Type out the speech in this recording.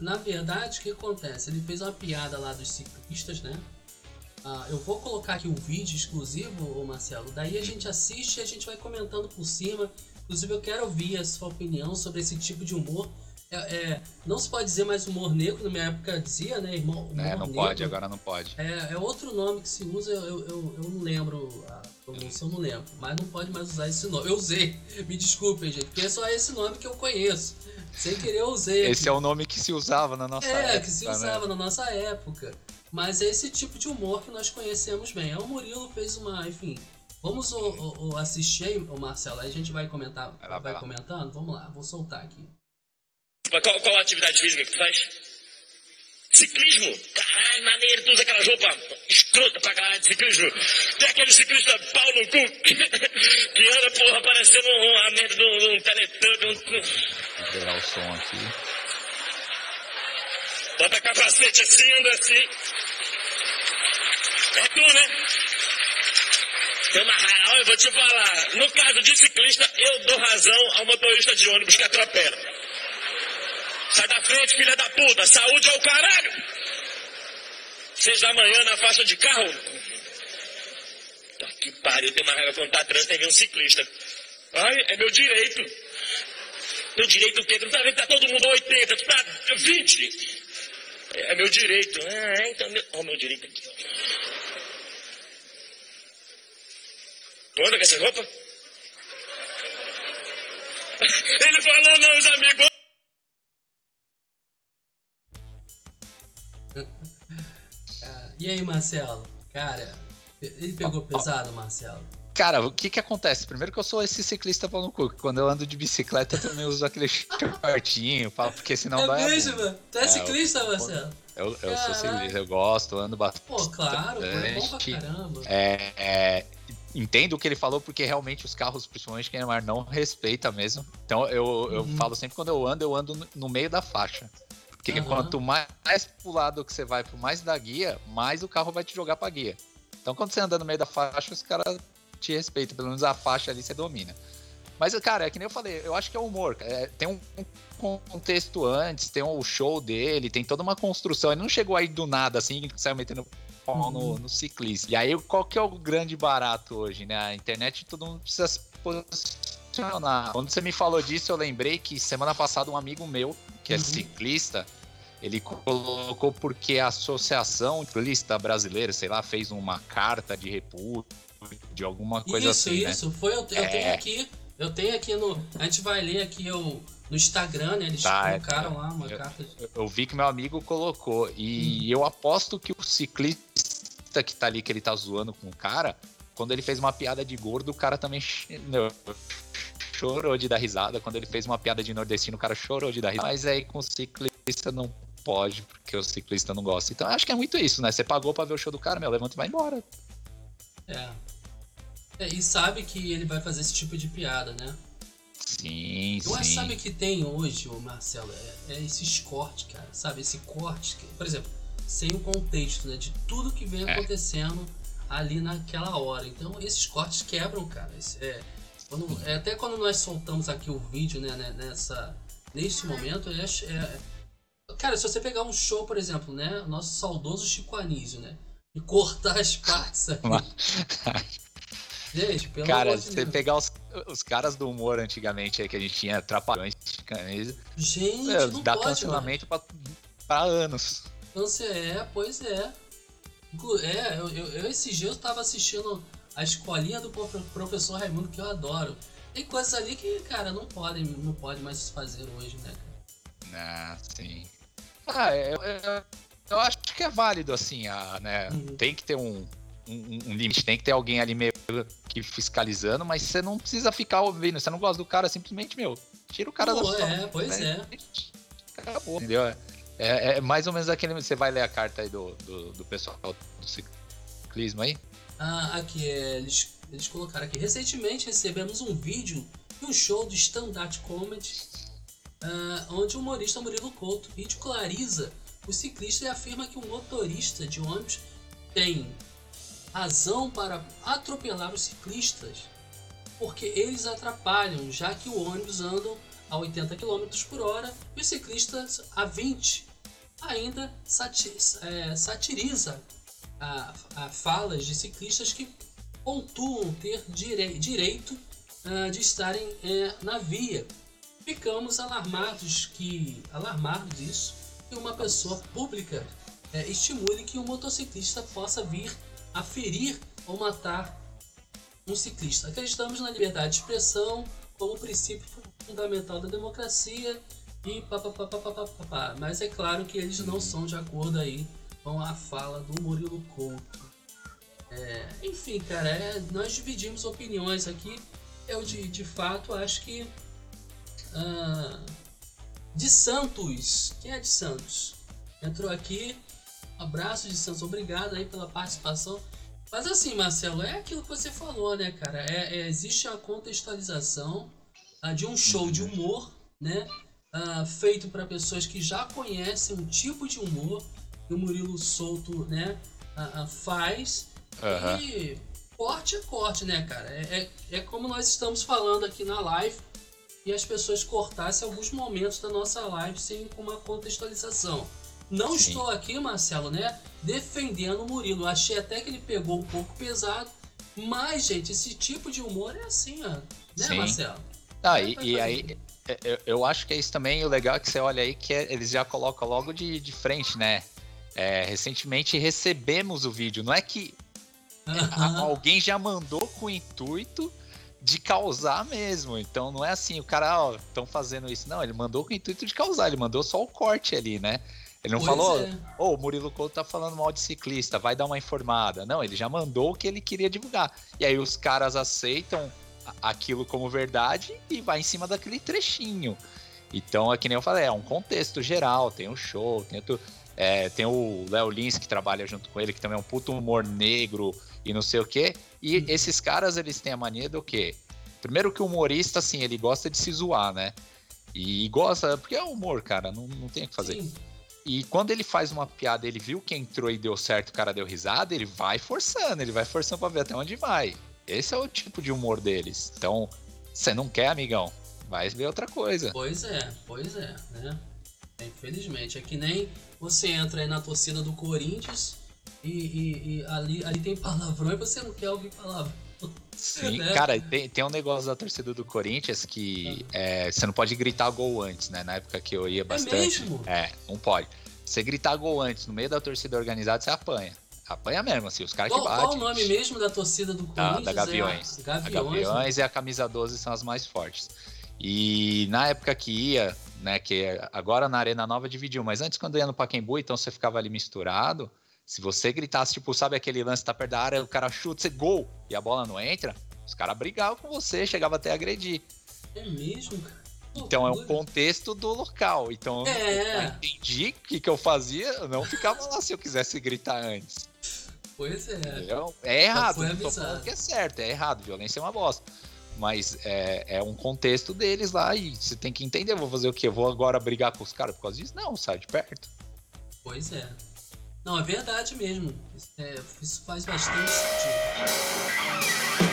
Na verdade, o que acontece? Ele fez uma piada lá dos ciclistas, né? Ah, eu vou colocar aqui um vídeo exclusivo, Marcelo. Daí a gente assiste e a gente vai comentando por cima. Inclusive, eu quero ouvir a sua opinião sobre esse tipo de humor. É, é, não se pode dizer mais humor negro, na minha época dizia, né, irmão? É, não negro. pode, agora não pode. É, é, outro nome que se usa, eu, eu, eu não lembro a pronúncia, eu não lembro. Mas não pode mais usar esse nome. Eu usei, me desculpem, gente, porque é só esse nome que eu conheço. Sem querer eu usei. Esse é o nome que se usava na nossa é, época. É, que se usava né? na nossa época. Mas é esse tipo de humor que nós conhecemos bem. É o Murilo fez uma, enfim. Vamos o, o, o assistir aí, o Marcelo, aí a gente vai comentar, vai, lá, vai comentando. Vamos lá, vou soltar aqui. Qual, qual a atividade física que tu faz? Ciclismo? Caralho, maneiro, tu usa aquela roupa escrota pra caralho de ciclismo. Tem aquele ciclista pau no cu que anda, porra, parecendo uma merda de um, um teletubby. Vou pegar o som aqui. Bota capacete assim, anda assim. É tu, né? Tem uma real, eu vou te falar. No caso de ciclista, eu dou razão ao motorista de ônibus que atropela. Sai da frente, filha da puta. Saúde é o caralho. Seis da manhã na faixa de carro. Tá que pariu, tem uma regra quando tá trânsito, que um ciclista. Ai, é meu direito. Meu direito o quê? Tu não tá vendo que tá todo mundo a 80, tu tá 20. É meu direito. Ah, é, então, meu... Ó, meu direito aqui. Tu anda com essa roupa? Ele falou, não, os amigos. E aí, Marcelo? Cara, ele pegou pesado, Marcelo? Cara, o que que acontece? Primeiro que eu sou esse ciclista pau no cu, quando eu ando de bicicleta eu também uso aquele shortinho, porque senão é dói mesmo? Tu é, é ciclista, eu, Marcelo? Eu, eu sou ciclista, eu gosto, ando bastante. Pô, claro, é bom pra caramba. É, é, entendo o que ele falou, porque realmente os carros, principalmente quem é mar, não respeita mesmo. Então eu, eu uhum. falo sempre quando eu ando, eu ando no meio da faixa. Porque uhum. quanto mais pro lado que você vai, pro mais da guia, mais o carro vai te jogar pra guia. Então quando você anda no meio da faixa, os caras te respeitam, pelo menos a faixa ali você domina. Mas, cara, é que nem eu falei, eu acho que é humor. É, tem um, um, contexto antes, tem o um show dele, tem toda uma construção. Ele não chegou aí do nada, assim, saiu metendo pau no, uhum. no ciclista. E aí, qual que é o grande barato hoje, né? A internet, todo mundo precisa se posicionar. Quando você me falou disso, eu lembrei que semana passada um amigo meu, que é uhum. ciclista, ele colocou porque a Associação Ciclista Brasileira, sei lá, fez uma carta de repúdio, de alguma coisa isso, assim. Isso, isso. Né? Foi, eu, eu é... tenho aqui. Eu tenho aqui no. A gente vai ler aqui eu, no Instagram, né? Eles tá, colocaram é, lá uma eu, carta. De... Eu vi que meu amigo colocou. E hum. eu aposto que o ciclista que tá ali, que ele tá zoando com o cara, quando ele fez uma piada de gordo, o cara também. Chorou de dar risada. Quando ele fez uma piada de nordestino, o cara chorou de dar risada. Mas aí com o ciclista não pode, porque o ciclista não gosta. Então acho que é muito isso, né? Você pagou pra ver o show do cara, meu, levanta e vai embora. É. é e sabe que ele vai fazer esse tipo de piada, né? Sim, Eu sim. sabe que tem hoje, o Marcelo, é, é esses cortes, cara. Sabe, esse corte, que, por exemplo, sem o contexto, né? De tudo que vem é. acontecendo ali naquela hora. Então esses cortes quebram, cara. É, quando, é, até quando nós soltamos aqui o vídeo, né, né nessa, nesse momento, é, é Cara, se você pegar um show, por exemplo, né? Nosso saudoso Chico Anísio, né? E cortar as partes aqui. gente, pelo Cara, se você pegar os, os caras do humor antigamente aí que a gente tinha trapalhões de. Gente, meu, não dá pode, cancelamento pra, pra anos. Câncer é, pois é. É, eu, eu, eu esses dias eu tava assistindo a escolinha do professor Raimundo, que eu adoro. Tem coisas ali que, cara, não podem, não pode mais se fazer hoje, né, Ah, sim. Ah, eu, eu, é, é, eu, acho que é válido, assim, a, né? Uhum. Tem que ter um, um, um, limite, tem que ter alguém ali meio que fiscalizando, mas você não precisa ficar ouvindo. Você não gosta do cara, simplesmente, meu, tira o cara Pô, da sua. É, pois né? é. Acabou, entendeu? É, é, é, mais ou menos aquele. Você vai ler a carta aí do, do, do pessoal do ciclismo aí? Ah, aqui, é, eles, eles colocaram aqui. Recentemente recebemos um vídeo de um show de stand-up comedy uh, onde o humorista Murilo Couto ridiculariza o ciclista e afirma que o motorista de ônibus tem razão para atropelar os ciclistas, porque eles atrapalham, já que o ônibus andam a 80 km por hora e os ciclistas a 20. Ainda é, satiriza a, a falas de ciclistas que pontuam ter direi direito uh, de estarem uh, na via. Ficamos alarmados que alarmados disso que uma pessoa pública uh, estimule que um motociclista possa vir a ferir ou matar um ciclista. Acreditamos na liberdade de expressão como princípio fundamental da democracia e papapá. Mas é claro que eles não são de acordo aí com a fala do Murilo Couto. É, enfim, cara, é, nós dividimos opiniões aqui. Eu, de, de fato, acho que. Uh, de Santos. Quem é de Santos? Entrou aqui. Abraço de Santos. Obrigado aí pela participação. Mas assim, Marcelo, é aquilo que você falou, né, cara? É, é existe a contextualização uh, de um show de humor, né? Uh, feito para pessoas que já conhecem um tipo de humor que o Murilo Souto, né, faz Uhum. E corte é corte, né, cara? É, é, é, como nós estamos falando aqui na live e as pessoas cortassem alguns momentos da nossa live sem uma contextualização. Não Sim. estou aqui, Marcelo, né, defendendo o Murilo. Achei até que ele pegou um pouco pesado, mas, gente, esse tipo de humor é assim, ó. Né, Sim. Marcelo? Ah, e, e aí, eu, eu, acho que é isso também. O legal é que você olha aí que é, eles já colocam logo de, de frente, né? É, recentemente recebemos o vídeo. Não é que Uhum. Alguém já mandou com o intuito de causar mesmo. Então não é assim, o cara, ó, estão fazendo isso. Não, ele mandou com o intuito de causar, ele mandou só o corte ali, né? Ele não pois falou, é. ô, é. oh, o Murilo Couto tá falando mal de ciclista, vai dar uma informada. Não, ele já mandou o que ele queria divulgar. E aí os caras aceitam aquilo como verdade e vai em cima daquele trechinho. Então, é que nem eu falei, é um contexto geral, tem o um show, tem, tu, é, tem o Léo Lins que trabalha junto com ele, que também é um puto humor negro, e não sei o quê. E uhum. esses caras, eles têm a mania do quê? Primeiro que o humorista, assim, ele gosta de se zoar, né? E gosta, porque é humor, cara, não, não tem o que fazer. Sim. E quando ele faz uma piada, ele viu que entrou e deu certo, o cara deu risada, ele vai forçando, ele vai forçando pra ver até onde vai. Esse é o tipo de humor deles. Então, você não quer, amigão? Vai ver outra coisa. Pois é, pois é, né? Infelizmente. É que nem você entra aí na torcida do Corinthians e, e, e ali, ali tem palavrão e você não quer ouvir palavrão. Sim, né? cara, tem, tem um negócio da torcida do Corinthians que ah. é, você não pode gritar gol antes, né? Na época que eu ia é bastante. É, mesmo? é não pode. Você gritar gol antes no meio da torcida organizada, você apanha. Apanha mesmo, assim, os caras que batem. Qual o nome mesmo da torcida do Corinthians? Da, da Gaviões. É a, Gaviões, a Gaviões né? e a Camisa 12 são as mais fortes. E na época que ia, né, que agora na Arena Nova dividiu, mas antes quando ia no Pacaembu, então você ficava ali misturado, se você gritasse, tipo, sabe aquele lance tá perto da área, o cara chuta, você gol, e a bola não entra, os caras brigavam com você, chegava até a agredir. É mesmo, cara? Então é um contexto do local. Então é. eu entendi o que, que eu fazia, eu não ficava lá se eu quisesse gritar antes. Pois é. Entendeu? É errado, não tô falando que é certo, é errado, violência é uma bosta. Mas é, é um contexto deles lá e você tem que entender, vou fazer o quê? Vou agora brigar com os caras por causa disso? Não, sai de perto. Pois é. Não, é verdade mesmo. É, isso faz bastante sentido.